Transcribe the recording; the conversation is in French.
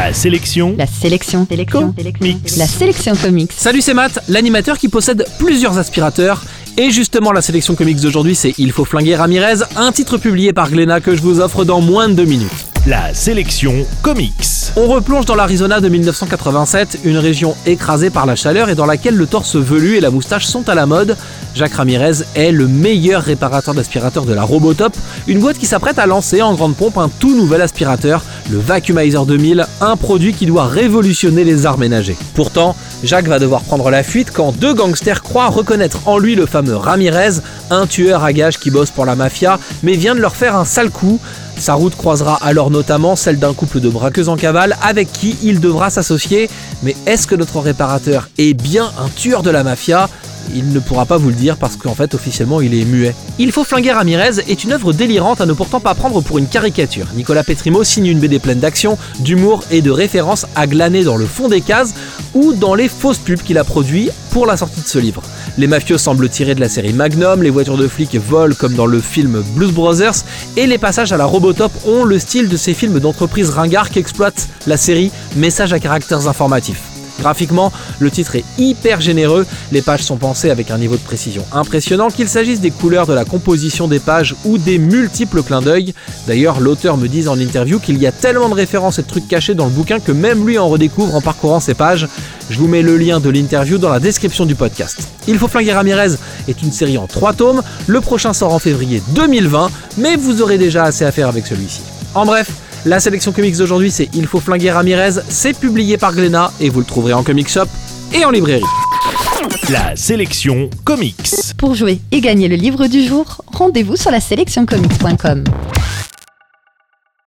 La sélection. La sélection. Sélection. La sélection comics. Salut, c'est Matt, l'animateur qui possède plusieurs aspirateurs. Et justement, la sélection comics d'aujourd'hui, c'est Il faut flinguer Ramirez, un titre publié par Glénat que je vous offre dans moins de deux minutes. La sélection comics. On replonge dans l'Arizona de 1987, une région écrasée par la chaleur et dans laquelle le torse velu et la moustache sont à la mode. Jacques Ramirez est le meilleur réparateur d'aspirateurs de la Robotop, une boîte qui s'apprête à lancer en grande pompe un tout nouvel aspirateur, le Vacuumizer 2000, un produit qui doit révolutionner les arts ménagers. Pourtant, Jacques va devoir prendre la fuite quand deux gangsters croient reconnaître en lui le fameux Ramirez, un tueur à gages qui bosse pour la mafia, mais vient de leur faire un sale coup. Sa route croisera alors notamment celle d'un couple de braqueuses en cavale avec qui il devra s'associer. Mais est-ce que notre réparateur est bien un tueur de la mafia? Il ne pourra pas vous le dire parce qu'en fait officiellement il est muet. Il faut flinguer Ramirez est une œuvre délirante à ne pourtant pas prendre pour une caricature. Nicolas Petrimo signe une BD pleine d'action, d'humour et de références à glaner dans le fond des cases ou dans les fausses pubs qu'il a produit pour la sortie de ce livre. Les mafieux semblent tirer de la série Magnum, les voitures de flics volent comme dans le film Blues Brothers, et les passages à la Robotop ont le style de ces films d'entreprise ringards qui exploitent la série Messages à caractères informatifs. Graphiquement, le titre est hyper généreux, les pages sont pensées avec un niveau de précision impressionnant, qu'il s'agisse des couleurs de la composition des pages ou des multiples clins d'œil. D'ailleurs, l'auteur me dit en interview qu'il y a tellement de références et de trucs cachés dans le bouquin que même lui en redécouvre en parcourant ses pages. Je vous mets le lien de l'interview dans la description du podcast. Il faut flinguer Ramirez est une série en 3 tomes, le prochain sort en février 2020, mais vous aurez déjà assez à faire avec celui-ci. En bref, la sélection comics d'aujourd'hui, c'est Il faut flinguer Ramirez. C'est publié par Glénat et vous le trouverez en comic shop et en librairie. La sélection comics. Pour jouer et gagner le livre du jour, rendez-vous sur la sélectioncomics.com.